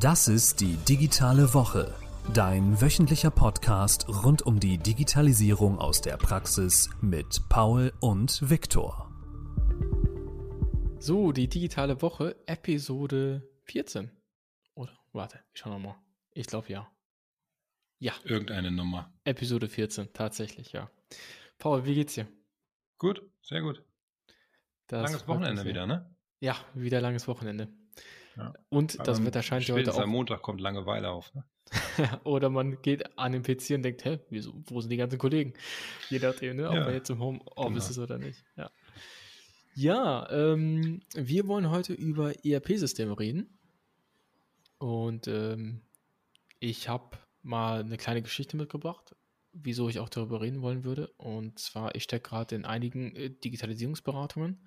Das ist die digitale Woche, dein wöchentlicher Podcast rund um die Digitalisierung aus der Praxis mit Paul und Viktor. So, die digitale Woche, Episode 14. Oder, warte, ich schau nochmal. Ich glaube ja. Ja. Irgendeine Nummer. Episode 14, tatsächlich, ja. Paul, wie geht's dir? Gut, sehr gut. Das langes Wochenende wieder, ne? Ja, wieder langes Wochenende. Ja. Und Aber das Wetter scheint ja heute auch. am Montag kommt Langeweile auf. Ne? Oder man geht an den PC und denkt, hä, wieso, wo sind die ganzen Kollegen? Je nachdem, ne, ob ja. man jetzt im Homeoffice genau. ist oder nicht. Ja, ja ähm, wir wollen heute über ERP-Systeme reden. Und ähm, ich habe mal eine kleine Geschichte mitgebracht, wieso ich auch darüber reden wollen würde. Und zwar, ich stecke gerade in einigen äh, Digitalisierungsberatungen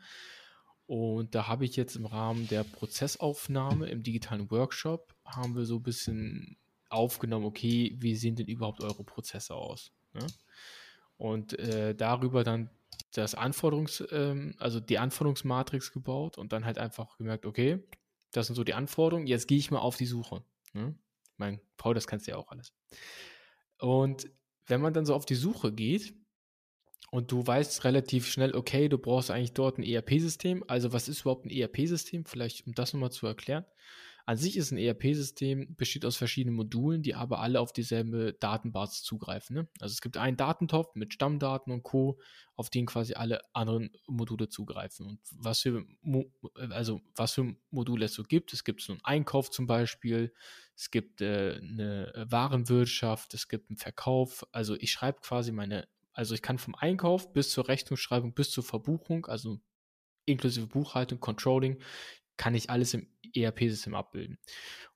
und da habe ich jetzt im Rahmen der Prozessaufnahme im digitalen Workshop, haben wir so ein bisschen aufgenommen, okay, wie sehen denn überhaupt eure Prozesse aus? Ne? Und äh, darüber dann das Anforderungs, ähm, also die Anforderungsmatrix gebaut und dann halt einfach gemerkt, okay, das sind so die Anforderungen, jetzt gehe ich mal auf die Suche. Ne? Mein Paul, das kannst du ja auch alles. Und wenn man dann so auf die Suche geht, und du weißt relativ schnell, okay, du brauchst eigentlich dort ein ERP-System. Also was ist überhaupt ein ERP-System? Vielleicht, um das nochmal zu erklären. An sich ist ein ERP-System, besteht aus verschiedenen Modulen, die aber alle auf dieselbe Datenbasis zugreifen. Ne? Also es gibt einen Datentopf mit Stammdaten und Co., auf den quasi alle anderen Module zugreifen. Und was für, also was für Module es so gibt, es gibt so einen Einkauf zum Beispiel, es gibt äh, eine Warenwirtschaft, es gibt einen Verkauf. Also ich schreibe quasi meine also ich kann vom Einkauf bis zur Rechnungsschreibung, bis zur Verbuchung, also inklusive Buchhaltung, Controlling, kann ich alles im ERP-System abbilden.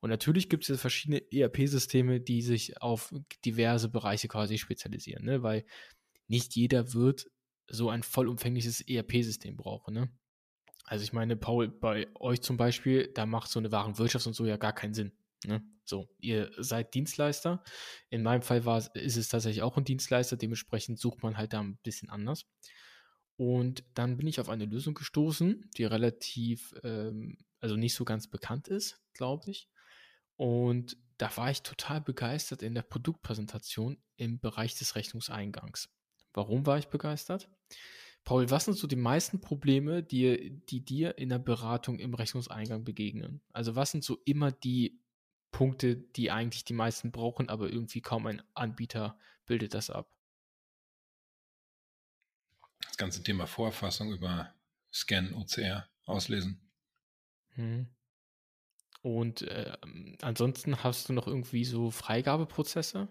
Und natürlich gibt es jetzt verschiedene ERP-Systeme, die sich auf diverse Bereiche quasi spezialisieren, ne? weil nicht jeder wird so ein vollumfängliches ERP-System brauchen. Ne? Also ich meine, Paul, bei euch zum Beispiel, da macht so eine Warenwirtschaft und so ja gar keinen Sinn. Ne? So, ihr seid Dienstleister. In meinem Fall war, ist es tatsächlich auch ein Dienstleister, dementsprechend sucht man halt da ein bisschen anders. Und dann bin ich auf eine Lösung gestoßen, die relativ, ähm, also nicht so ganz bekannt ist, glaube ich. Und da war ich total begeistert in der Produktpräsentation im Bereich des Rechnungseingangs. Warum war ich begeistert? Paul, was sind so die meisten Probleme, die, die dir in der Beratung im Rechnungseingang begegnen? Also was sind so immer die Punkte, die eigentlich die meisten brauchen, aber irgendwie kaum ein Anbieter bildet das ab. Das ganze Thema Vorerfassung über Scan, OCR auslesen. Hm. Und äh, ansonsten hast du noch irgendwie so Freigabeprozesse?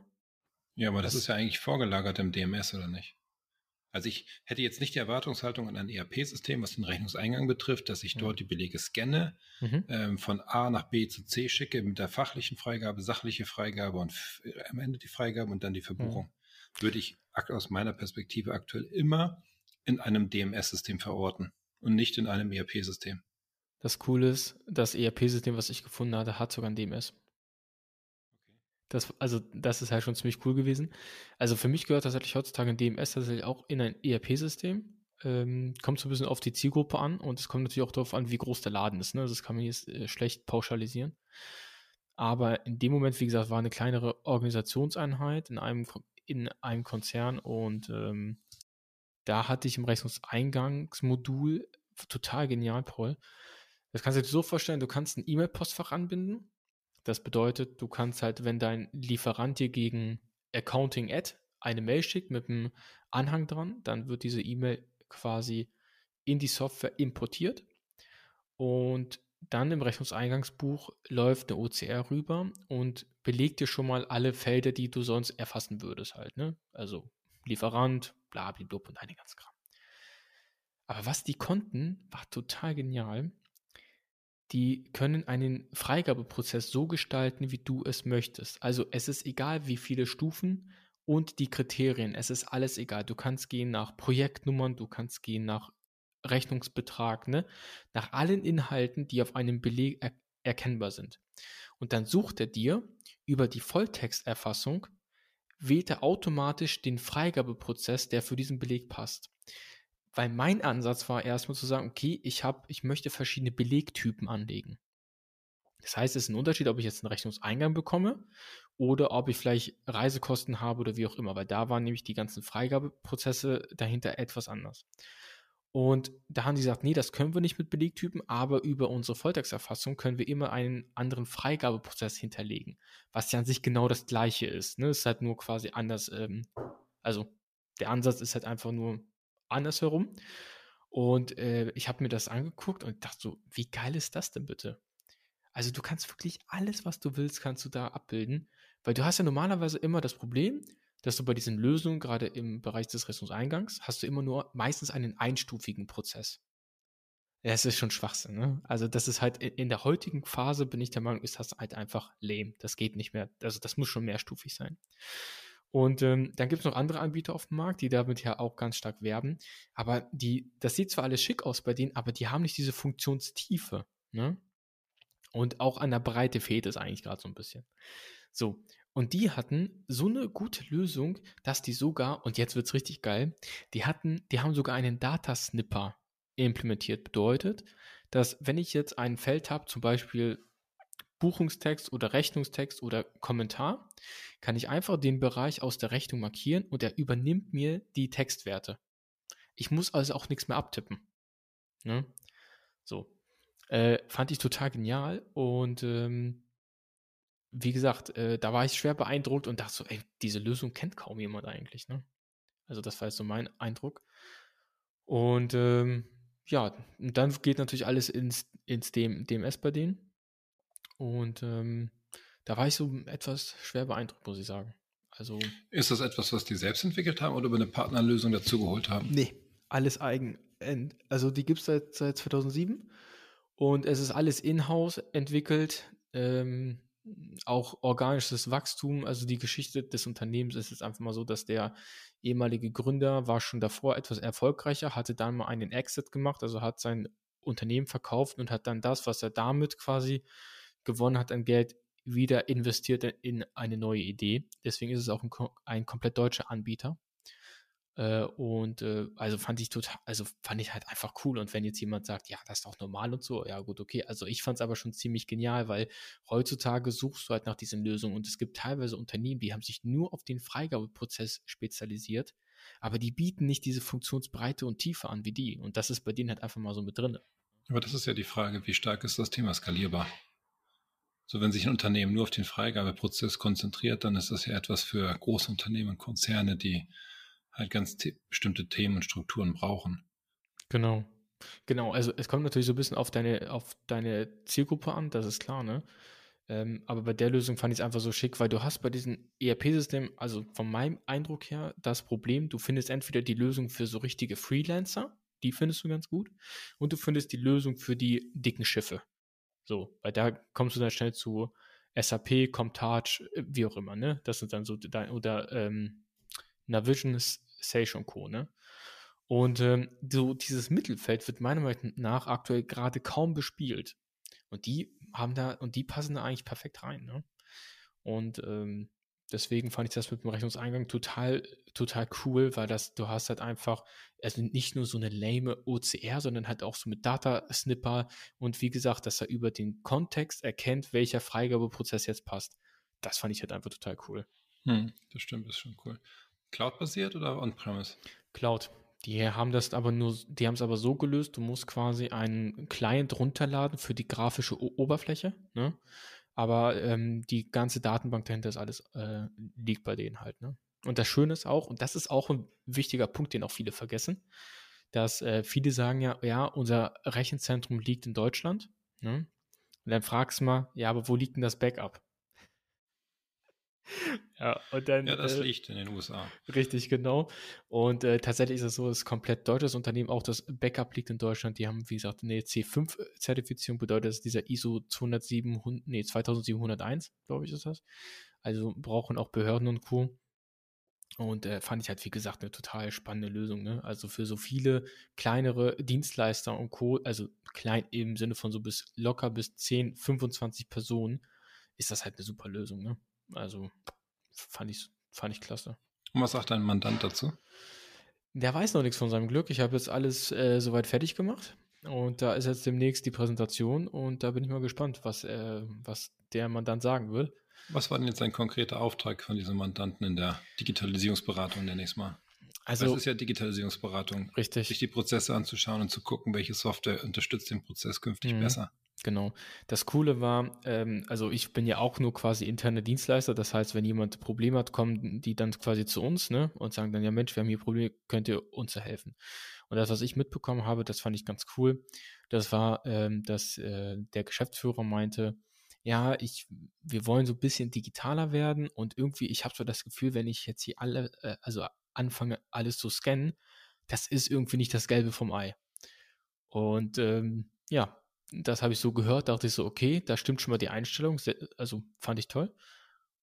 Ja, aber das, das ist ja eigentlich vorgelagert im DMS, oder nicht? Also ich hätte jetzt nicht die Erwartungshaltung an ein ERP-System, was den Rechnungseingang betrifft, dass ich dort die Belege scanne, mhm. ähm, von A nach B zu C schicke mit der fachlichen Freigabe, sachliche Freigabe und am Ende die Freigabe und dann die Verbuchung. Mhm. Würde ich aus meiner Perspektive aktuell immer in einem DMS-System verorten und nicht in einem ERP-System. Das Coole ist, das ERP-System, was ich gefunden hatte, hat sogar ein DMS. Das, also, das ist halt schon ziemlich cool gewesen. Also für mich gehört tatsächlich heutzutage ein DMS tatsächlich auch in ein ERP-System. Ähm, kommt so ein bisschen auf die Zielgruppe an und es kommt natürlich auch darauf an, wie groß der Laden ist. Ne? Das kann man jetzt äh, schlecht pauschalisieren. Aber in dem Moment, wie gesagt, war eine kleinere Organisationseinheit in einem, in einem Konzern und ähm, da hatte ich im Rechnungseingangsmodul total genial, Paul. Das kannst du dir so vorstellen, du kannst ein E-Mail-Postfach anbinden das bedeutet, du kannst halt, wenn dein Lieferant dir gegen Accounting Ad eine Mail schickt mit einem Anhang dran, dann wird diese E-Mail quasi in die Software importiert und dann im Rechnungseingangsbuch läuft eine OCR rüber und belegt dir schon mal alle Felder, die du sonst erfassen würdest halt, ne? Also Lieferant, blablabla und eine ganz Kram. Aber was die konnten, war total genial die können einen Freigabeprozess so gestalten, wie du es möchtest. Also es ist egal, wie viele Stufen und die Kriterien. Es ist alles egal. Du kannst gehen nach Projektnummern, du kannst gehen nach Rechnungsbetrag, ne? nach allen Inhalten, die auf einem Beleg er erkennbar sind. Und dann sucht er dir über die Volltexterfassung, wählt er automatisch den Freigabeprozess, der für diesen Beleg passt. Weil mein Ansatz war erstmal zu sagen, okay, ich habe, ich möchte verschiedene Belegtypen anlegen. Das heißt, es ist ein Unterschied, ob ich jetzt einen Rechnungseingang bekomme oder ob ich vielleicht Reisekosten habe oder wie auch immer, weil da waren nämlich die ganzen Freigabeprozesse dahinter etwas anders. Und da haben sie gesagt, nee, das können wir nicht mit Belegtypen, aber über unsere Volltexterfassung können wir immer einen anderen Freigabeprozess hinterlegen, was ja an sich genau das gleiche ist. Ne? Ist halt nur quasi anders, ähm, also der Ansatz ist halt einfach nur andersherum. Und äh, ich habe mir das angeguckt und dachte so, wie geil ist das denn bitte? Also du kannst wirklich alles, was du willst, kannst du da abbilden, weil du hast ja normalerweise immer das Problem, dass du bei diesen Lösungen, gerade im Bereich des Rechnungseingangs, hast du immer nur meistens einen einstufigen Prozess. Ja, es ist schon Schwachsinn, ne? Also, das ist halt in der heutigen Phase, bin ich der Meinung, ist das halt einfach lame. Das geht nicht mehr. Also, das muss schon mehrstufig sein. Und ähm, dann gibt es noch andere Anbieter auf dem Markt, die damit ja auch ganz stark werben. Aber die, das sieht zwar alles schick aus bei denen, aber die haben nicht diese Funktionstiefe. Ne? Und auch an der Breite fehlt es eigentlich gerade so ein bisschen. So, und die hatten so eine gute Lösung, dass die sogar, und jetzt wird es richtig geil, die hatten, die haben sogar einen Datasnipper implementiert. Bedeutet, dass wenn ich jetzt ein Feld habe, zum Beispiel Buchungstext oder Rechnungstext oder Kommentar, kann ich einfach den Bereich aus der Rechnung markieren und er übernimmt mir die Textwerte. Ich muss also auch nichts mehr abtippen. Ne? So. Äh, fand ich total genial und ähm, wie gesagt, äh, da war ich schwer beeindruckt und dachte so, ey, diese Lösung kennt kaum jemand eigentlich, ne? Also das war jetzt so mein Eindruck. Und ähm, ja, und dann geht natürlich alles ins, ins DMS bei denen. Und ähm, da war ich so etwas schwer beeindruckt, muss ich sagen. Also, ist das etwas, was die selbst entwickelt haben oder über eine Partnerlösung dazugeholt haben? Nee, alles eigen. Also die gibt es seit, seit 2007 und es ist alles in-house entwickelt. Ähm, auch organisches Wachstum, also die Geschichte des Unternehmens ist jetzt einfach mal so, dass der ehemalige Gründer war schon davor etwas erfolgreicher, hatte dann mal einen Exit gemacht, also hat sein Unternehmen verkauft und hat dann das, was er damit quasi gewonnen hat an Geld, wieder investiert in eine neue Idee. Deswegen ist es auch ein, ein komplett deutscher Anbieter. Äh, und äh, also fand ich total, also fand ich halt einfach cool. Und wenn jetzt jemand sagt, ja, das ist doch normal und so, ja gut, okay. Also ich fand es aber schon ziemlich genial, weil heutzutage suchst du halt nach diesen Lösungen und es gibt teilweise Unternehmen, die haben sich nur auf den Freigabeprozess spezialisiert, aber die bieten nicht diese Funktionsbreite und Tiefe an wie die. Und das ist bei denen halt einfach mal so mit drin. Aber das ist ja die Frage, wie stark ist das Thema skalierbar? So, wenn sich ein Unternehmen nur auf den Freigabeprozess konzentriert, dann ist das ja etwas für Großunternehmen und Konzerne, die halt ganz bestimmte Themen und Strukturen brauchen. Genau. Genau, also es kommt natürlich so ein bisschen auf deine, auf deine Zielgruppe an, das ist klar, ne? Ähm, aber bei der Lösung fand ich es einfach so schick, weil du hast bei diesem ERP-System, also von meinem Eindruck her, das Problem, du findest entweder die Lösung für so richtige Freelancer, die findest du ganz gut, und du findest die Lösung für die dicken Schiffe. So, weil da kommst du dann schnell zu SAP, Comtage, äh, wie auch immer, ne? Das sind dann so, oder ähm, Navision, Sage und Co. Ne? Und ähm, so dieses Mittelfeld wird meiner Meinung nach aktuell gerade kaum bespielt. Und die haben da, und die passen da eigentlich perfekt rein. Ne? Und ähm, deswegen fand ich das mit dem Rechnungseingang total, total cool, weil das, du hast halt einfach, also nicht nur so eine lame OCR, sondern halt auch so mit Data-Snipper und wie gesagt, dass er über den Kontext erkennt, welcher Freigabeprozess jetzt passt. Das fand ich halt einfach total cool. Hm, das stimmt, ist schon cool. Cloud-basiert oder on-premise? Cloud. Die haben das aber nur, die haben es aber so gelöst, du musst quasi einen Client runterladen für die grafische o Oberfläche, ne? Aber ähm, die ganze Datenbank dahinter ist alles, äh, liegt bei denen halt, ne? Und das Schöne ist auch, und das ist auch ein wichtiger Punkt, den auch viele vergessen, dass äh, viele sagen ja, ja, unser Rechenzentrum liegt in Deutschland, ne? Und dann fragst du mal, ja, aber wo liegt denn das Backup? Ja, und dann, ja, das äh, liegt in den USA. Richtig, genau. Und äh, tatsächlich ist es so, es ist komplett deutsches Unternehmen, auch das Backup liegt in Deutschland. Die haben, wie gesagt, eine C5-Zertifizierung, bedeutet, das ist dieser ISO 207, nee, 2701, glaube ich, ist das. Also brauchen auch Behörden und Co. Und äh, fand ich halt, wie gesagt, eine total spannende Lösung. Ne? Also für so viele kleinere Dienstleister und Co., also klein im Sinne von so bis locker bis 10, 25 Personen, ist das halt eine super Lösung. Ne? Also fand ich, fand ich klasse. Und was sagt dein Mandant dazu? Der weiß noch nichts von seinem Glück. Ich habe jetzt alles äh, soweit fertig gemacht. Und da ist jetzt demnächst die Präsentation und da bin ich mal gespannt, was, äh, was der Mandant sagen will. Was war denn jetzt ein konkreter Auftrag von diesem Mandanten in der Digitalisierungsberatung der nächsten Mal? Also, das ist ja Digitalisierungsberatung. Richtig. Sich die Prozesse anzuschauen und zu gucken, welche Software unterstützt den Prozess künftig mhm. besser. Genau. Das Coole war, ähm, also ich bin ja auch nur quasi interne Dienstleister. Das heißt, wenn jemand Probleme hat, kommen die dann quasi zu uns ne, und sagen dann, ja Mensch, wir haben hier Probleme, könnt ihr uns helfen? Und das, was ich mitbekommen habe, das fand ich ganz cool. Das war, ähm, dass äh, der Geschäftsführer meinte, ja, ich, wir wollen so ein bisschen digitaler werden und irgendwie, ich habe so das Gefühl, wenn ich jetzt hier alle, äh, also anfange, alles zu scannen, das ist irgendwie nicht das Gelbe vom Ei. Und ähm, ja, das habe ich so gehört, dachte ich so, okay, da stimmt schon mal die Einstellung, also fand ich toll.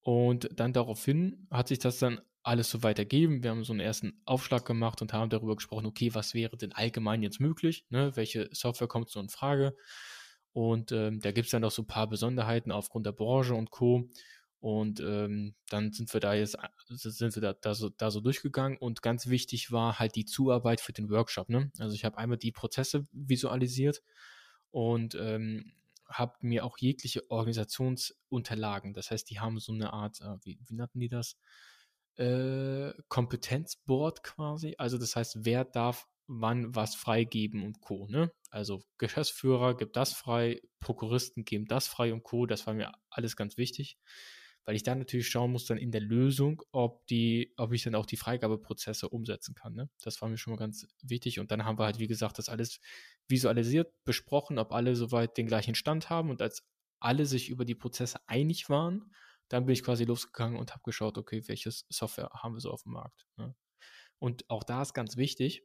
Und dann daraufhin hat sich das dann alles so weitergeben. Wir haben so einen ersten Aufschlag gemacht und haben darüber gesprochen, okay, was wäre denn allgemein jetzt möglich? Ne? Welche Software kommt so in Frage? Und ähm, da gibt es dann noch so ein paar Besonderheiten aufgrund der Branche und Co. Und ähm, dann sind wir da jetzt, sind wir da, da, so, da so durchgegangen und ganz wichtig war halt die Zuarbeit für den Workshop. Ne? Also ich habe einmal die Prozesse visualisiert und ähm, habe mir auch jegliche Organisationsunterlagen, das heißt, die haben so eine Art, äh, wie, wie nannten die das? Äh, Kompetenzboard quasi. Also das heißt, wer darf wann was freigeben und Co. Ne? Also Geschäftsführer gibt das frei, Prokuristen geben das frei und Co. Das war mir alles ganz wichtig weil ich dann natürlich schauen muss dann in der Lösung, ob die, ob ich dann auch die Freigabeprozesse umsetzen kann. Ne? Das war mir schon mal ganz wichtig. Und dann haben wir halt, wie gesagt, das alles visualisiert, besprochen, ob alle soweit den gleichen Stand haben und als alle sich über die Prozesse einig waren, dann bin ich quasi losgegangen und habe geschaut, okay, welches Software haben wir so auf dem Markt. Ne? Und auch da ist ganz wichtig,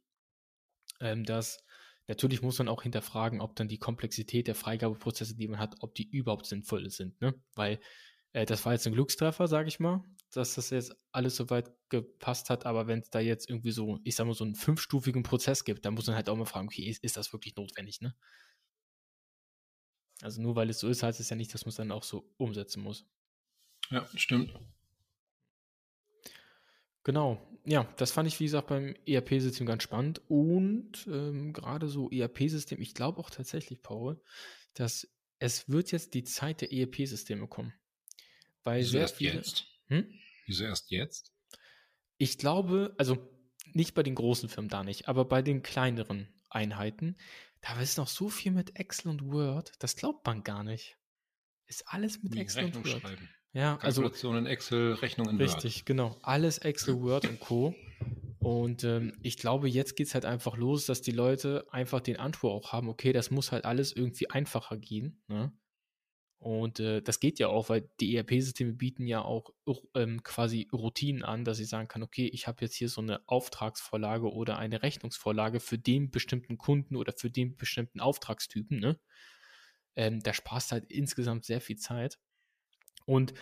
ähm, dass natürlich muss man auch hinterfragen, ob dann die Komplexität der Freigabeprozesse, die man hat, ob die überhaupt sinnvoll sind. Ne? Weil äh, das war jetzt ein Glückstreffer, sage ich mal, dass das jetzt alles soweit gepasst hat. Aber wenn es da jetzt irgendwie so, ich sag mal, so einen fünfstufigen Prozess gibt, dann muss man halt auch mal fragen, okay, ist, ist das wirklich notwendig, ne? Also nur weil es so ist, heißt es ja nicht, dass man es dann auch so umsetzen muss. Ja, stimmt. Genau, ja, das fand ich, wie gesagt, beim ERP-System ganz spannend. Und ähm, gerade so ERP-System, ich glaube auch tatsächlich, Paul, dass es wird jetzt die Zeit der ERP-Systeme kommen. Weil Wieso erst viele, jetzt? Hm? Wieso erst jetzt? Ich glaube, also nicht bei den großen Firmen da nicht, aber bei den kleineren Einheiten, da ist noch so viel mit Excel und Word, das glaubt man gar nicht. Ist alles mit Wie Excel Rechnung und Word. Schreiben. Ja, also Kalkulationen, Excel, Rechnungen in Richtig, Word. genau. Alles Excel, Word und Co. Und ähm, ich glaube, jetzt geht es halt einfach los, dass die Leute einfach den Anspruch auch haben, okay, das muss halt alles irgendwie einfacher gehen. Ne? Und äh, das geht ja auch, weil die ERP-Systeme bieten ja auch ähm, quasi Routinen an, dass ich sagen kann, okay, ich habe jetzt hier so eine Auftragsvorlage oder eine Rechnungsvorlage für den bestimmten Kunden oder für den bestimmten Auftragstypen. Ne? Ähm, da sparst halt insgesamt sehr viel Zeit. Und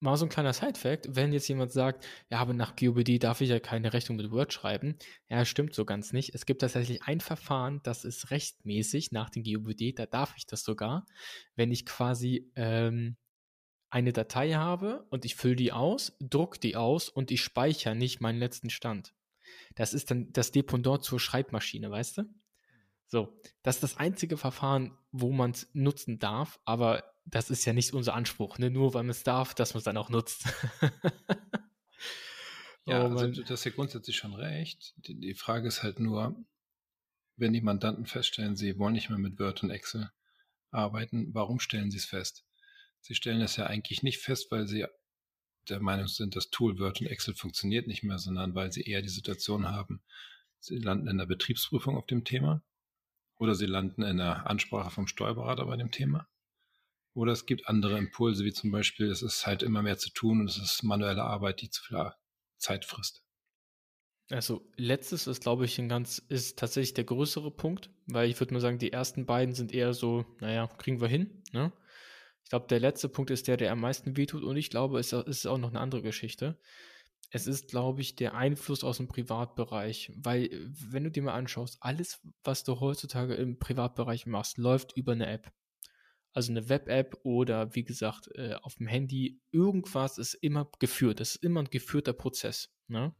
mal so ein kleiner Side-Fact, wenn jetzt jemand sagt, ja, aber nach GOBD darf ich ja keine Rechnung mit Word schreiben. Ja, stimmt so ganz nicht. Es gibt tatsächlich ein Verfahren, das ist rechtmäßig nach dem GOBD, da darf ich das sogar, wenn ich quasi ähm, eine Datei habe und ich fülle die aus, druck die aus und ich speichere nicht meinen letzten Stand. Das ist dann das Dependant zur Schreibmaschine, weißt du? So, das ist das einzige Verfahren, wo man es nutzen darf, aber das ist ja nicht unser Anspruch, ne? nur weil man es darf, dass man es dann auch nutzt. ja, oh, also du hast ja grundsätzlich schon recht. Die, die, Frage ist halt nur, wenn die Mandanten feststellen, sie wollen nicht mehr mit Word und Excel arbeiten, warum stellen sie es fest? Sie stellen es ja eigentlich nicht fest, weil sie der Meinung sind, das Tool Word und Excel funktioniert nicht mehr, sondern weil sie eher die Situation haben, sie landen in der Betriebsprüfung auf dem Thema oder sie landen in der Ansprache vom Steuerberater bei dem Thema oder es gibt andere Impulse, wie zum Beispiel, es ist halt immer mehr zu tun und es ist manuelle Arbeit, die zu viel Zeit frisst. Also letztes ist, glaube ich, ein ganz, ist tatsächlich der größere Punkt, weil ich würde mal sagen, die ersten beiden sind eher so, naja, kriegen wir hin. Ne? Ich glaube, der letzte Punkt ist der, der am meisten wehtut und ich glaube, es ist auch noch eine andere Geschichte. Es ist, glaube ich, der Einfluss aus dem Privatbereich, weil wenn du dir mal anschaust, alles, was du heutzutage im Privatbereich machst, läuft über eine App also eine Web-App oder wie gesagt äh, auf dem Handy, irgendwas ist immer geführt. Das ist immer ein geführter Prozess. Ne?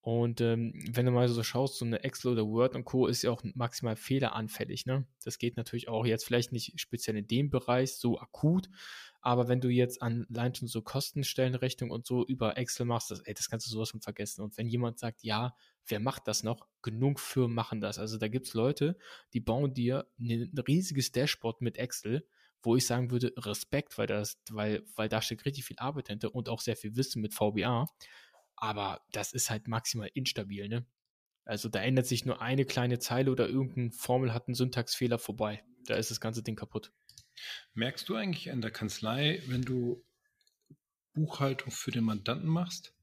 Und ähm, wenn du mal so schaust, so eine Excel oder Word und Co. ist ja auch maximal fehleranfällig. Ne? Das geht natürlich auch jetzt vielleicht nicht speziell in dem Bereich so akut, aber wenn du jetzt allein schon so Kostenstellenrechnung und so über Excel machst, das, ey, das kannst du sowas von vergessen. Und wenn jemand sagt, ja, wer macht das noch? Genug Firmen machen das. Also da gibt es Leute, die bauen dir ein riesiges Dashboard mit Excel, wo ich sagen würde, Respekt, weil das, weil, weil da steckt richtig viel Arbeit hinter und auch sehr viel Wissen mit VBA. Aber das ist halt maximal instabil, ne? Also da ändert sich nur eine kleine Zeile oder irgendeine Formel hat einen Syntaxfehler vorbei. Da ist das ganze Ding kaputt. Merkst du eigentlich in der Kanzlei, wenn du Buchhaltung für den Mandanten machst,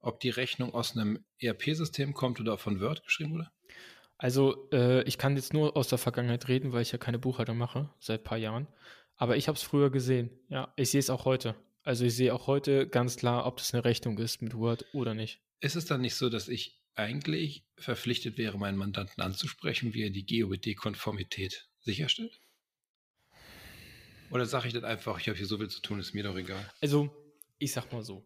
ob die Rechnung aus einem ERP-System kommt oder von Word geschrieben wurde? Also äh, ich kann jetzt nur aus der Vergangenheit reden, weil ich ja keine Buchhaltung mache seit ein paar Jahren. Aber ich habe es früher gesehen. Ja, ich sehe es auch heute. Also ich sehe auch heute ganz klar, ob das eine Rechnung ist mit Word oder nicht. Ist es dann nicht so, dass ich eigentlich verpflichtet wäre, meinen Mandanten anzusprechen, wie er die GOBD-Konformität sicherstellt? Oder sage ich dann einfach, ich habe hier so viel zu tun, ist mir doch egal? Also, ich sag mal so.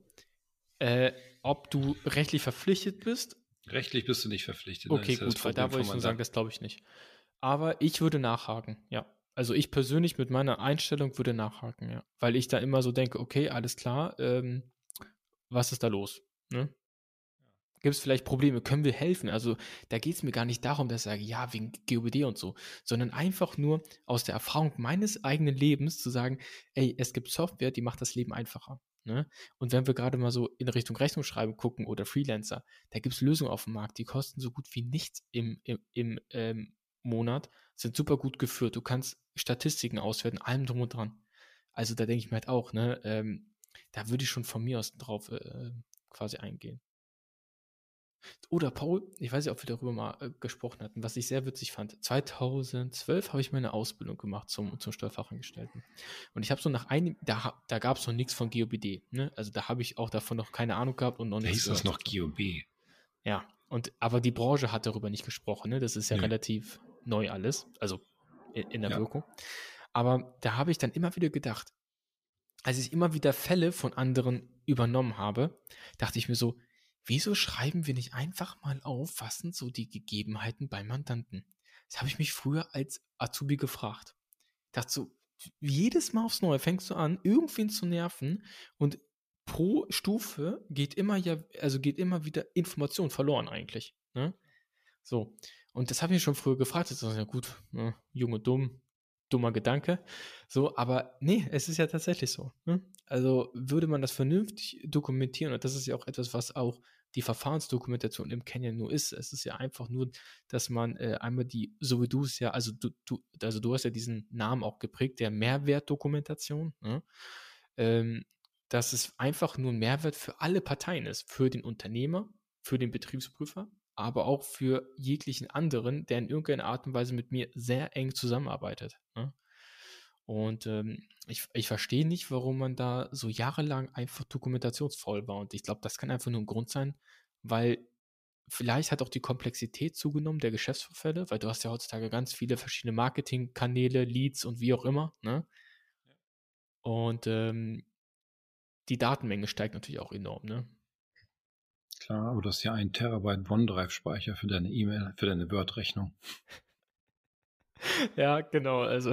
Äh, ob du rechtlich verpflichtet bist? Rechtlich bist du nicht verpflichtet. Okay, gut, weil da würde ich schon sagen, das glaube ich nicht. Aber ich würde nachhaken, ja. Also ich persönlich mit meiner Einstellung würde nachhaken, ja. Weil ich da immer so denke, okay, alles klar, ähm, was ist da los? Ne? Gibt es vielleicht Probleme? Können wir helfen? Also da geht es mir gar nicht darum, dass ich sage, ja, wegen GOBD und so, sondern einfach nur aus der Erfahrung meines eigenen Lebens zu sagen, ey, es gibt Software, die macht das Leben einfacher. Ne? Und wenn wir gerade mal so in Richtung Rechnungsschreiben gucken oder Freelancer, da gibt es Lösungen auf dem Markt, die kosten so gut wie nichts im, im, im ähm, Monat, sind super gut geführt. Du kannst Statistiken auswerten, allem drum und dran. Also da denke ich mir halt auch, ne, ähm, da würde ich schon von mir aus drauf äh, quasi eingehen. Oder Paul, ich weiß nicht, ob wir darüber mal äh, gesprochen hatten, was ich sehr witzig fand. 2012 habe ich meine Ausbildung gemacht zum, zum Steuerfachangestellten. Und ich habe so nach einem, da, da gab es noch nichts von GOBD. Ne? Also da habe ich auch davon noch keine Ahnung gehabt und noch nichts. Hieß das noch GOB? Ja, und aber die Branche hat darüber nicht gesprochen. Ne? Das ist ja, ja. relativ neu alles, also in, in der ja. Wirkung. Aber da habe ich dann immer wieder gedacht, als ich immer wieder Fälle von anderen übernommen habe, dachte ich mir so, wieso schreiben wir nicht einfach mal auf, was sind so die Gegebenheiten beim Mandanten? Das habe ich mich früher als Azubi gefragt. So, jedes Mal aufs Neue fängst du an, irgendwen zu nerven und pro Stufe geht immer ja, also geht immer wieder Information verloren eigentlich. Ne? So. Und das habe ich schon früher gefragt. Das ist ja gut, ne? jung und dumm, dummer Gedanke. So, aber nee, es ist ja tatsächlich so. Ne? Also würde man das vernünftig dokumentieren, und das ist ja auch etwas, was auch die Verfahrensdokumentation im Canyon nur ist. Es ist ja einfach nur, dass man äh, einmal die, so wie du es ja, also du, du, also du hast ja diesen Namen auch geprägt, der Mehrwertdokumentation, ne? ähm, dass es einfach nur ein Mehrwert für alle Parteien ist, für den Unternehmer, für den Betriebsprüfer, aber auch für jeglichen anderen, der in irgendeiner Art und Weise mit mir sehr eng zusammenarbeitet. Ne? Und ähm, ich, ich verstehe nicht, warum man da so jahrelang einfach dokumentationsvoll war. Und ich glaube, das kann einfach nur ein Grund sein, weil vielleicht hat auch die Komplexität zugenommen der Geschäftsvorfälle, weil du hast ja heutzutage ganz viele verschiedene Marketingkanäle, Leads und wie auch immer. Ne? Und ähm, die Datenmenge steigt natürlich auch enorm. Ne? Klar, aber du hast ja einen Terabyte OneDrive-Speicher für deine E-Mail, für deine Word-Rechnung. ja, genau, also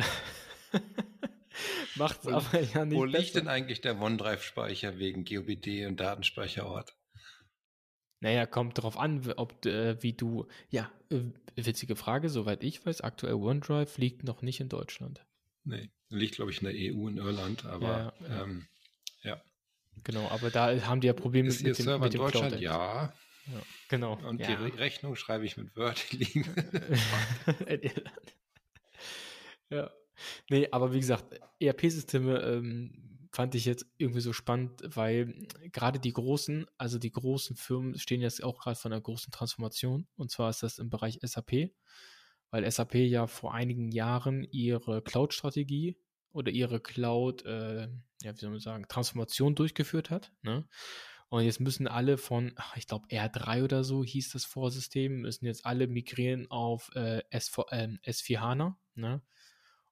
macht es aber ja nicht Wo besser. liegt denn eigentlich der OneDrive-Speicher wegen GOBD und Datenspeicherort? Naja, kommt darauf an, ob äh, wie du, ja, äh, witzige Frage, soweit ich weiß, aktuell OneDrive liegt noch nicht in Deutschland. Nee, liegt glaube ich in der EU in Irland, aber ja, ja. Ähm, ja. Genau, aber da haben die ja Probleme ist mit, dem, mit dem Deutschland? Cloud ja. ja. Genau. Und ja. die Rechnung schreibe ich mit Word liegen. ja. Nee, aber wie gesagt, ERP-Systeme ähm, fand ich jetzt irgendwie so spannend, weil gerade die großen, also die großen Firmen stehen jetzt auch gerade vor einer großen Transformation. Und zwar ist das im Bereich SAP, weil SAP ja vor einigen Jahren ihre Cloud-Strategie oder ihre Cloud, äh, ja, wie soll man sagen, Transformation durchgeführt hat. Ne? Und jetzt müssen alle von, ach, ich glaube R3 oder so hieß das Vorsystem, müssen jetzt alle migrieren auf äh, S4, äh, S4 HANA. Ne?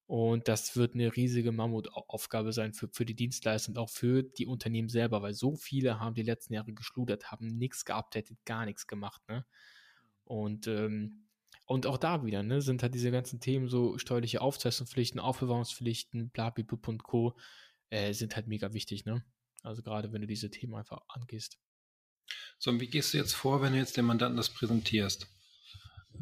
Und das wird eine riesige Mammutaufgabe sein für, für die Dienstleister und auch für die Unternehmen selber, weil so viele haben die letzten Jahre geschludert, haben nichts geupdatet, gar nichts gemacht. Ne? Und, ähm, und auch da wieder ne, sind halt diese ganzen Themen, so steuerliche Aufzeichnungspflichten, Aufbewahrungspflichten, blablabla und Co., äh, sind halt mega wichtig. Ne? Also gerade wenn du diese Themen einfach angehst. So, und wie gehst du jetzt vor, wenn du jetzt dem Mandanten das präsentierst?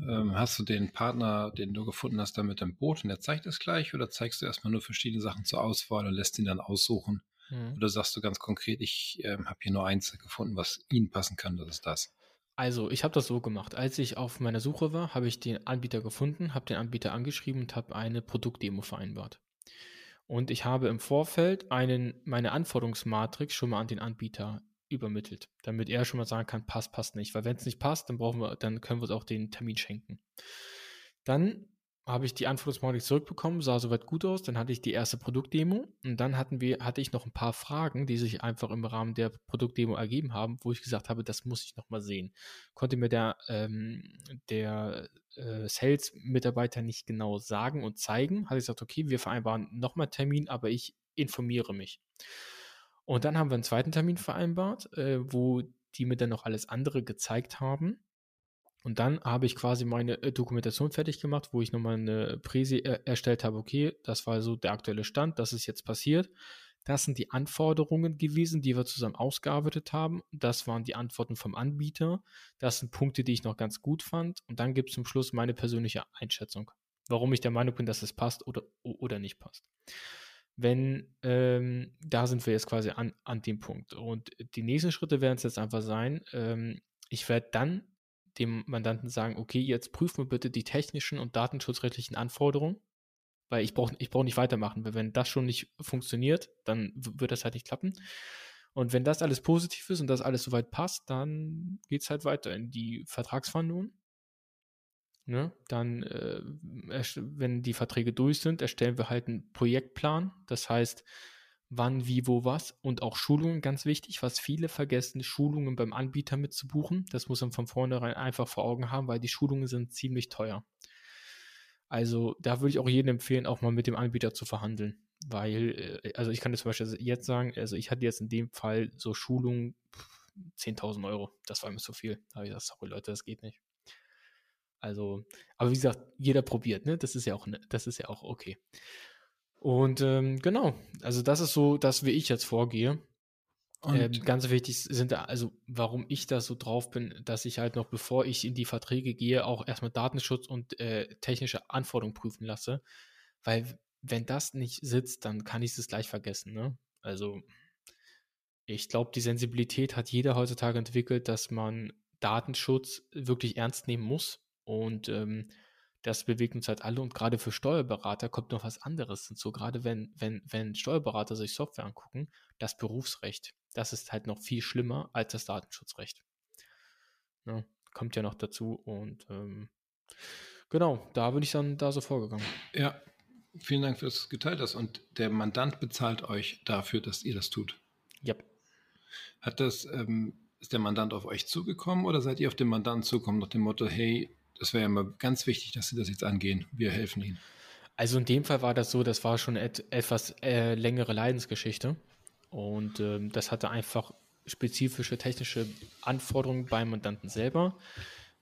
Ähm, hast du den Partner, den du gefunden hast, da mit im Boot und der zeigt es gleich oder zeigst du erstmal nur verschiedene Sachen zur Auswahl und lässt ihn dann aussuchen? Mhm. Oder sagst du ganz konkret, ich ähm, habe hier nur eins gefunden, was ihnen passen kann, das ist das? Also, ich habe das so gemacht. Als ich auf meiner Suche war, habe ich den Anbieter gefunden, habe den Anbieter angeschrieben und habe eine Produktdemo vereinbart. Und ich habe im Vorfeld einen, meine Anforderungsmatrix schon mal an den Anbieter übermittelt, damit er schon mal sagen kann, passt, passt nicht. Weil wenn es nicht passt, dann brauchen wir, dann können wir uns auch den Termin schenken. Dann habe ich die Anforderungsmatrix zurückbekommen, sah soweit gut aus, dann hatte ich die erste Produktdemo und dann hatten wir, hatte ich noch ein paar Fragen, die sich einfach im Rahmen der Produktdemo ergeben haben, wo ich gesagt habe, das muss ich nochmal sehen. Konnte mir der, ähm, der äh, Sales-Mitarbeiter nicht genau sagen und zeigen, hatte ich gesagt, okay, wir vereinbaren nochmal Termin, aber ich informiere mich. Und dann haben wir einen zweiten Termin vereinbart, äh, wo die mir dann noch alles andere gezeigt haben. Und dann habe ich quasi meine äh, Dokumentation fertig gemacht, wo ich nochmal eine Präsi äh, erstellt habe. Okay, das war so der aktuelle Stand, das ist jetzt passiert. Das sind die Anforderungen gewesen, die wir zusammen ausgearbeitet haben. Das waren die Antworten vom Anbieter. Das sind Punkte, die ich noch ganz gut fand. Und dann gibt es zum Schluss meine persönliche Einschätzung, warum ich der Meinung bin, dass es passt oder, oder nicht passt wenn, ähm, da sind wir jetzt quasi an, an dem Punkt. Und die nächsten Schritte werden es jetzt einfach sein, ähm, ich werde dann dem Mandanten sagen, okay, jetzt prüfen wir bitte die technischen und datenschutzrechtlichen Anforderungen, weil ich brauche ich brauch nicht weitermachen, weil wenn das schon nicht funktioniert, dann wird das halt nicht klappen. Und wenn das alles positiv ist und das alles soweit passt, dann geht es halt weiter in die Vertragsverhandlungen. Ne? Dann, äh, wenn die Verträge durch sind, erstellen wir halt einen Projektplan. Das heißt, wann, wie, wo, was und auch Schulungen, ganz wichtig, was viele vergessen, Schulungen beim Anbieter mitzubuchen. Das muss man von vornherein einfach vor Augen haben, weil die Schulungen sind ziemlich teuer. Also da würde ich auch jedem empfehlen, auch mal mit dem Anbieter zu verhandeln. Weil, äh, also ich kann das zum Beispiel jetzt sagen, also ich hatte jetzt in dem Fall so Schulungen 10.000 Euro. Das war mir zu viel. Da habe ich gesagt, sorry Leute, das geht nicht. Also, aber wie gesagt, jeder probiert, ne? Das ist ja auch, ne, das ist ja auch okay. Und ähm, genau, also das ist so das, wie ich jetzt vorgehe. Ähm, ganz wichtig sind da, also warum ich da so drauf bin, dass ich halt noch, bevor ich in die Verträge gehe, auch erstmal Datenschutz und äh, technische Anforderungen prüfen lasse. Weil wenn das nicht sitzt, dann kann ich es gleich vergessen. Ne? Also ich glaube, die Sensibilität hat jeder heutzutage entwickelt, dass man Datenschutz wirklich ernst nehmen muss und ähm, das bewegt uns halt alle und gerade für Steuerberater kommt noch was anderes hinzu. Gerade wenn, wenn, wenn Steuerberater sich Software angucken, das Berufsrecht, das ist halt noch viel schlimmer als das Datenschutzrecht. Ja, ne, kommt ja noch dazu und ähm, genau, da bin ich dann da so vorgegangen. Ja, vielen Dank, dass du es geteilt hast. Und der Mandant bezahlt euch dafür, dass ihr das tut. Ja. Hat das, ähm, ist der Mandant auf euch zugekommen oder seid ihr auf den Mandanten zugekommen nach dem Motto, hey, das wäre ja mal ganz wichtig, dass Sie das jetzt angehen. Wir helfen Ihnen. Also in dem Fall war das so, das war schon et etwas äh, längere Leidensgeschichte. Und ähm, das hatte einfach spezifische technische Anforderungen beim Mandanten selber.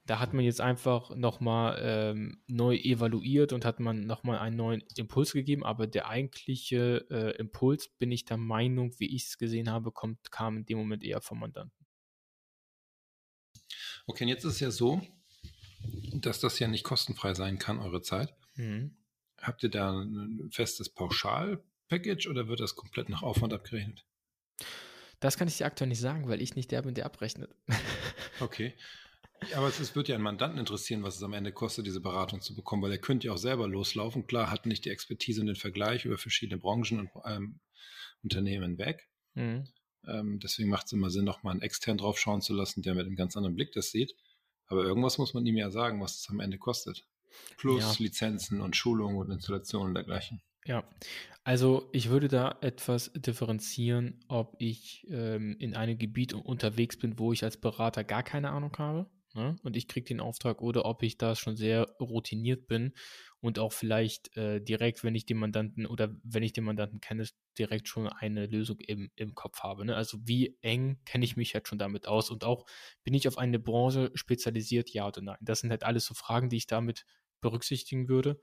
Da hat man jetzt einfach nochmal ähm, neu evaluiert und hat man nochmal einen neuen Impuls gegeben, aber der eigentliche äh, Impuls, bin ich der Meinung, wie ich es gesehen habe, kommt, kam in dem Moment eher vom Mandanten. Okay, und jetzt ist es ja so, dass das ja nicht kostenfrei sein kann, eure Zeit. Mhm. Habt ihr da ein festes Pauschal-Package oder wird das komplett nach Aufwand abgerechnet? Das kann ich dir aktuell nicht sagen, weil ich nicht der bin, der abrechnet. Okay. Aber es, es wird ja einen Mandanten interessieren, was es am Ende kostet, diese Beratung zu bekommen, weil er könnte ja auch selber loslaufen. Klar, hat nicht die Expertise und den Vergleich über verschiedene Branchen und ähm, Unternehmen weg. Mhm. Ähm, deswegen macht es immer Sinn, nochmal einen extern drauf schauen zu lassen, der mit einem ganz anderen Blick das sieht. Aber irgendwas muss man ihm ja sagen, was es am Ende kostet. Plus ja. Lizenzen und Schulungen und Installationen und dergleichen. Ja, also ich würde da etwas differenzieren, ob ich ähm, in einem Gebiet unterwegs bin, wo ich als Berater gar keine Ahnung habe ne? und ich kriege den Auftrag oder ob ich da schon sehr routiniert bin und auch vielleicht äh, direkt, wenn ich den Mandanten oder wenn ich den Mandanten kenne, direkt schon eine Lösung im, im Kopf habe. Ne? Also wie eng kenne ich mich jetzt schon damit aus und auch bin ich auf eine Branche spezialisiert, ja oder nein? Das sind halt alles so Fragen, die ich damit berücksichtigen würde.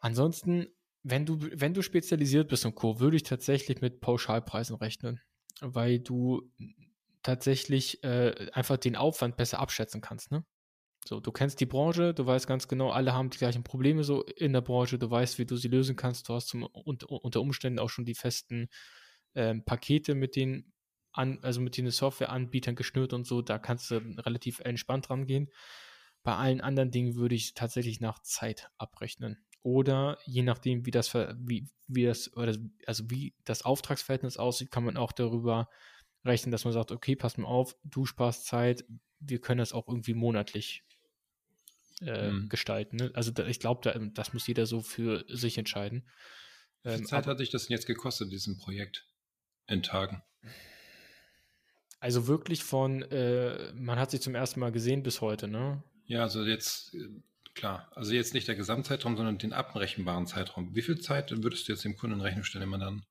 Ansonsten, wenn du, wenn du spezialisiert bist und Co., würde ich tatsächlich mit Pauschalpreisen rechnen, weil du tatsächlich äh, einfach den Aufwand besser abschätzen kannst. Ne? So, du kennst die Branche, du weißt ganz genau, alle haben die gleichen Probleme so in der Branche, du weißt, wie du sie lösen kannst, du hast zum, unter, Umständen auch schon die festen ähm, Pakete mit den an, also mit den Softwareanbietern geschnürt und so, da kannst du relativ entspannt rangehen. Bei allen anderen Dingen würde ich tatsächlich nach Zeit abrechnen. Oder je nachdem, wie das, wie, wie das, oder also wie das Auftragsverhältnis aussieht, kann man auch darüber rechnen, dass man sagt, okay, pass mal auf, du sparst Zeit, wir können das auch irgendwie monatlich äh, mhm. gestalten. Ne? Also da, ich glaube, da, das muss jeder so für sich entscheiden. Wie viel ähm, Zeit aber, hat sich das denn jetzt gekostet, diesem Projekt in Tagen? Also wirklich von, äh, man hat sich zum ersten Mal gesehen bis heute, ne? Ja, also jetzt, äh, klar, also jetzt nicht der Gesamtzeitraum, sondern den abrechenbaren Zeitraum. Wie viel Zeit würdest du jetzt dem Kunden in Rechnung stellen, immer dann?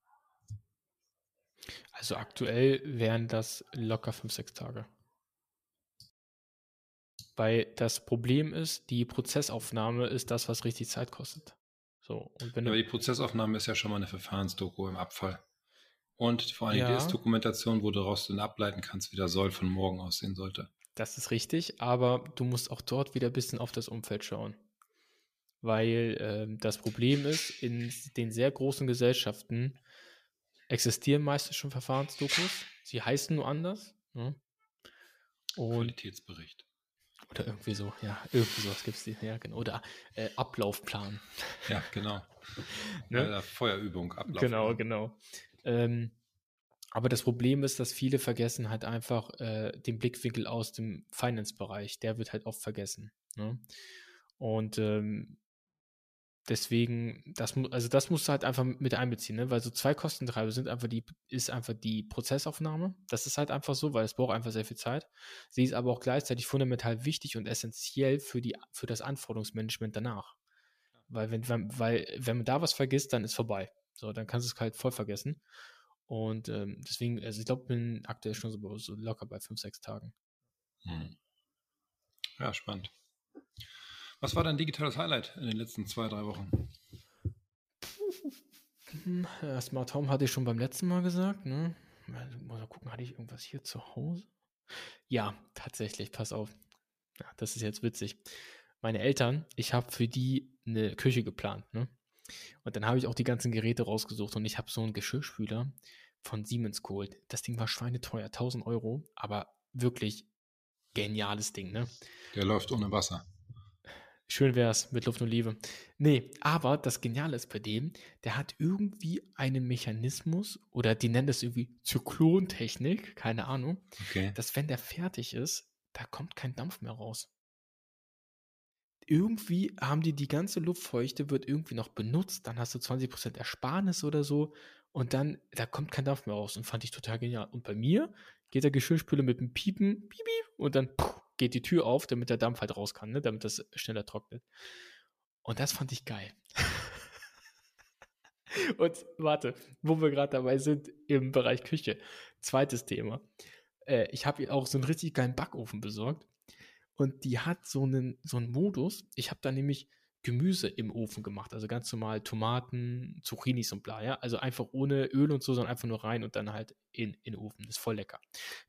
Also aktuell wären das locker fünf, sechs Tage. Weil das Problem ist, die Prozessaufnahme ist das, was richtig Zeit kostet. So, und wenn Aber die Prozessaufnahme ist ja schon mal eine Verfahrensdoku im Abfall. Und vor allem ja. die Ist-Dokumentation, wo du daraus dann ableiten kannst, wie der Soll von morgen aussehen sollte. Das ist richtig, aber du musst auch dort wieder ein bisschen auf das Umfeld schauen. Weil äh, das Problem ist, in den sehr großen Gesellschaften existieren meistens schon Verfahrensdokus. Sie heißen nur anders. Ne? Und Qualitätsbericht. Oder irgendwie so, ja, irgendwie sowas gibt es, ja, genau. Oder äh, Ablaufplan. Ja, genau. ne? ja, Feuerübung, Ablaufplan. Genau, genau. Ähm, aber das Problem ist, dass viele vergessen halt einfach äh, den Blickwinkel aus dem Finance-Bereich. Der wird halt oft vergessen. Ne? Und ähm, Deswegen, das also das musst du halt einfach mit einbeziehen, ne? weil so zwei Kostentreiber sind einfach die, ist einfach die Prozessaufnahme. Das ist halt einfach so, weil es braucht einfach sehr viel Zeit. Sie ist aber auch gleichzeitig fundamental wichtig und essentiell für die, für das Anforderungsmanagement danach. Weil wenn, weil, wenn man da was vergisst, dann ist vorbei. So, dann kannst du es halt voll vergessen. Und ähm, deswegen, also ich glaube, bin aktuell schon so, so locker bei fünf, sechs Tagen. Hm. Ja, spannend. Was war dein digitales Highlight in den letzten zwei, drei Wochen? Ja, Smart Home hatte ich schon beim letzten Mal gesagt. Ne? Mal gucken, hatte ich irgendwas hier zu Hause? Ja, tatsächlich, pass auf. Ja, das ist jetzt witzig. Meine Eltern, ich habe für die eine Küche geplant. Ne? Und dann habe ich auch die ganzen Geräte rausgesucht und ich habe so einen Geschirrspüler von Siemens geholt. Das Ding war schweineteuer, 1000 Euro, aber wirklich geniales Ding. Ne? Der läuft ohne Wasser. Schön wäre es mit Luft und Liebe. Nee, aber das Geniale ist bei dem, der hat irgendwie einen Mechanismus oder die nennen das irgendwie Zyklontechnik, keine Ahnung, okay. dass wenn der fertig ist, da kommt kein Dampf mehr raus. Irgendwie haben die die ganze Luftfeuchte wird irgendwie noch benutzt, dann hast du 20% Ersparnis oder so und dann, da kommt kein Dampf mehr raus und fand ich total genial. Und bei mir geht der Geschirrspüler mit einem Piepen, piep, piep, und dann puh, geht die Tür auf, damit der Dampf halt raus kann, ne? damit das schneller trocknet. Und das fand ich geil. und warte, wo wir gerade dabei sind im Bereich Küche. Zweites Thema. Äh, ich habe auch so einen richtig geilen Backofen besorgt. Und die hat so einen, so einen Modus. Ich habe da nämlich Gemüse im Ofen gemacht. Also ganz normal Tomaten, Zucchinis und bla. Ja? Also einfach ohne Öl und so, sondern einfach nur rein und dann halt in, in den Ofen. Das ist voll lecker.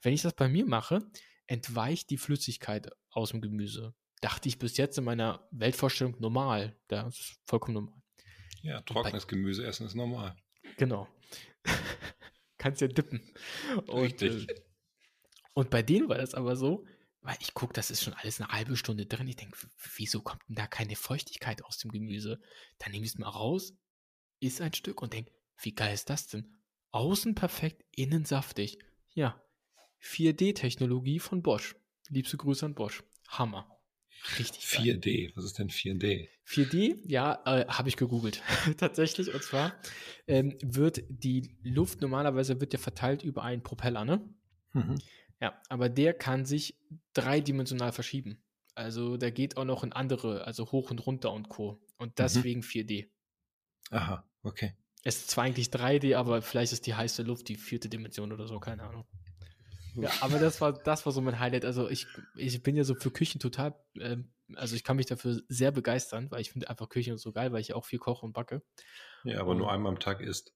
Wenn ich das bei mir mache, entweicht die Flüssigkeit aus dem Gemüse. Dachte ich bis jetzt in meiner Weltvorstellung normal. Das ist vollkommen normal. Ja, trockenes Gemüse essen ist normal. Genau. Kannst ja dippen. Und, Richtig. Äh, und bei denen war das aber so, weil ich gucke, das ist schon alles eine halbe Stunde drin. Ich denke, wieso kommt denn da keine Feuchtigkeit aus dem Gemüse? Dann nehme ich es mal raus, isst ein Stück und denke, wie geil ist das denn? Außen perfekt, innen saftig. Ja, 4D-Technologie von Bosch. Liebste Grüße an Bosch. Hammer. Richtig 4D, was ist denn 4D? 4D, ja, äh, habe ich gegoogelt. Tatsächlich, und zwar ähm, wird die Luft normalerweise wird ja verteilt über einen Propeller, ne? Mhm. Ja, aber der kann sich dreidimensional verschieben. Also der geht auch noch in andere, also hoch und runter und Co. Und mhm. deswegen mhm. 4D. Aha, okay. Es ist zwar eigentlich 3D, aber vielleicht ist die heiße Luft die vierte Dimension oder so, keine Ahnung. Ja, aber das war, das war so mein Highlight. Also ich, ich bin ja so für Küchen total, äh, also ich kann mich dafür sehr begeistern, weil ich finde einfach Küchen so geil, weil ich auch viel koche und backe. Ja, aber und, nur einmal am Tag isst.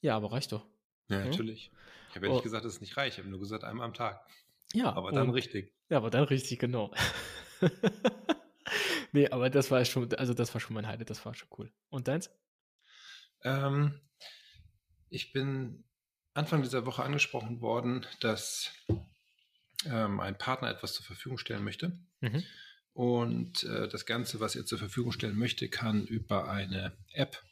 Ja, aber reicht doch. Ja, hm? natürlich. Ich habe ja nicht oh. gesagt, es ist nicht reich, ich habe nur gesagt, einmal am Tag. Ja. Aber dann und, richtig. Ja, aber dann richtig, genau. nee, aber das war schon, also das war schon mein Highlight, das war schon cool. Und deins? Ähm, ich bin Anfang dieser Woche angesprochen worden, dass ähm, ein Partner etwas zur Verfügung stellen möchte. Mhm. Und äh, das Ganze, was er zur Verfügung stellen möchte, kann über eine App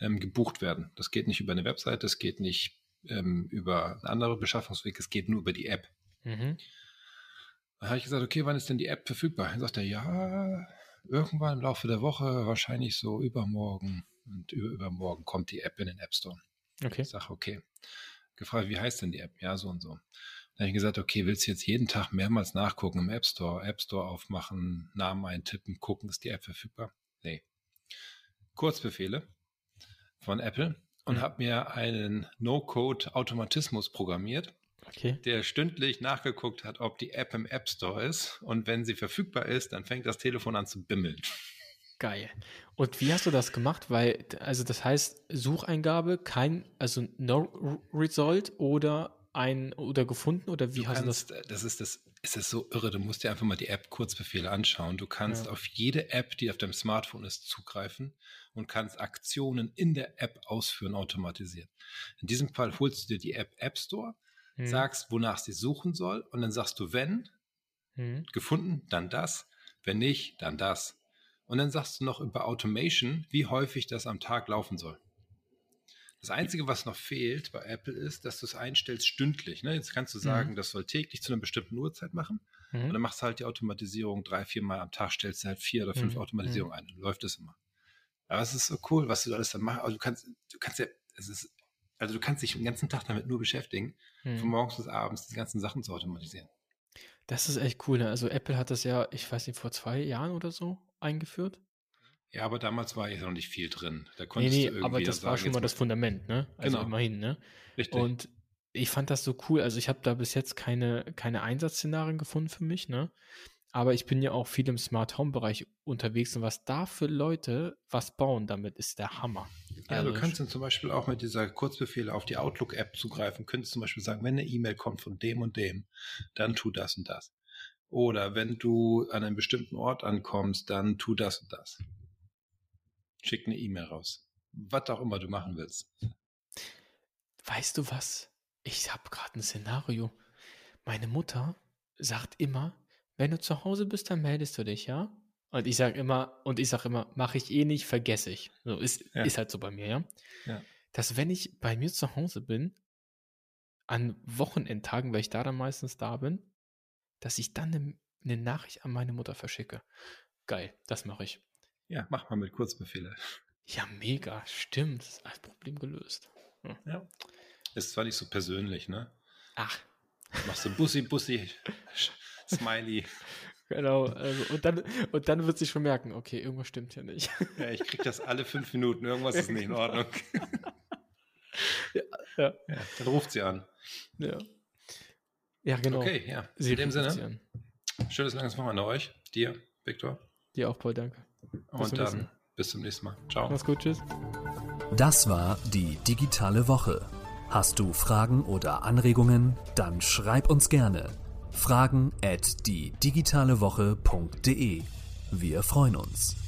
ähm, gebucht werden. Das geht nicht über eine Website, das geht nicht ähm, über einen anderen Beschaffungsweg, es geht nur über die App. Mhm. Da habe ich gesagt, okay, wann ist denn die App verfügbar? Dann sagt er, ja, irgendwann im Laufe der Woche, wahrscheinlich so übermorgen. Und über, übermorgen kommt die App in den App Store. Okay. Ich sage, okay. Gefragt, wie heißt denn die App? Ja, so und so. Dann habe ich gesagt, okay, willst du jetzt jeden Tag mehrmals nachgucken im App Store, App Store aufmachen, Namen eintippen, gucken, ist die App verfügbar? Nee. Kurzbefehle von Apple und mhm. habe mir einen No-Code-Automatismus programmiert, okay. der stündlich nachgeguckt hat, ob die App im App Store ist. Und wenn sie verfügbar ist, dann fängt das Telefon an zu bimmeln. Geil. Und wie hast du das gemacht? Weil, also das heißt, Sucheingabe, kein, also no result oder ein oder gefunden oder wie du hast kannst, du das? Das ist das, ist das so irre. Du musst dir einfach mal die App Kurzbefehle anschauen. Du kannst ja. auf jede App, die auf deinem Smartphone ist, zugreifen und kannst Aktionen in der App ausführen automatisiert. In diesem Fall holst du dir die App App Store, hm. sagst, wonach sie suchen soll und dann sagst du, wenn hm. gefunden, dann das, wenn nicht, dann das. Und dann sagst du noch über Automation, wie häufig das am Tag laufen soll. Das Einzige, was noch fehlt bei Apple ist, dass du es einstellst stündlich. Ne? Jetzt kannst du sagen, mhm. das soll täglich zu einer bestimmten Uhrzeit machen. Mhm. Und dann machst du halt die Automatisierung drei, vier Mal am Tag, stellst du halt vier oder fünf mhm. Automatisierungen ein. Dann läuft das immer. Aber es ist so cool, was du alles dann machst. Also du kannst, du kannst ja, es ist, also du kannst dich den ganzen Tag damit nur beschäftigen, von mhm. morgens bis abends die ganzen Sachen zu automatisieren. Das ist echt cool. Ne? Also Apple hat das ja, ich weiß nicht, vor zwei Jahren oder so eingeführt. Ja, aber damals war ja noch nicht viel drin. Da konntest nee, nee, du irgendwie aber das war sagen, schon mal das Fundament, ne? Also genau. immerhin, ne? Richtig. Und ich fand das so cool. Also ich habe da bis jetzt keine, keine Einsatzszenarien gefunden für mich, ne? Aber ich bin ja auch viel im Smart Home Bereich unterwegs und was da für Leute was bauen damit, ist der Hammer. Ja, also du kannst dann zum Beispiel auch mit dieser Kurzbefehle auf die Outlook-App zugreifen. Könntest zum Beispiel sagen, wenn eine E-Mail kommt von dem und dem, dann tu das und das. Oder wenn du an einem bestimmten Ort ankommst, dann tu das und das. Schick eine E-Mail raus. Was auch immer du machen willst. Weißt du was? Ich habe gerade ein Szenario. Meine Mutter sagt immer, wenn du zu Hause bist, dann meldest du dich, ja? Und ich sage immer, und ich sage immer, mache ich eh nicht, vergesse ich. So ist, ja. ist halt so bei mir, ja? ja? Dass wenn ich bei mir zu Hause bin, an Wochenendtagen, weil ich da dann meistens da bin, dass ich dann eine, eine Nachricht an meine Mutter verschicke. Geil, das mache ich. Ja, mach mal mit Kurzbefehle. Ja, mega, stimmt. Das ist ein Problem gelöst. Hm. Ja. Ist zwar nicht so persönlich, ne? Ach. Machst du Bussi, Bussi, Smiley. Genau, also, und, dann, und dann wird sie schon merken, okay, irgendwas stimmt hier nicht. Ja, ich krieg das alle fünf Minuten, irgendwas ist nicht in Ordnung. ja, ja. ja, dann ruft sie an. Ja. Ja, genau. Okay, ja. Sie In dem Sinne, schönes langes Wochenende euch, dir, Viktor. Dir auch, Paul, danke. Bis Und dann nächsten. bis zum nächsten Mal. Ciao. Mach's gut, tschüss. Das war die digitale Woche. Hast du Fragen oder Anregungen? Dann schreib uns gerne. Fragen at die digitale Woche.de. Wir freuen uns.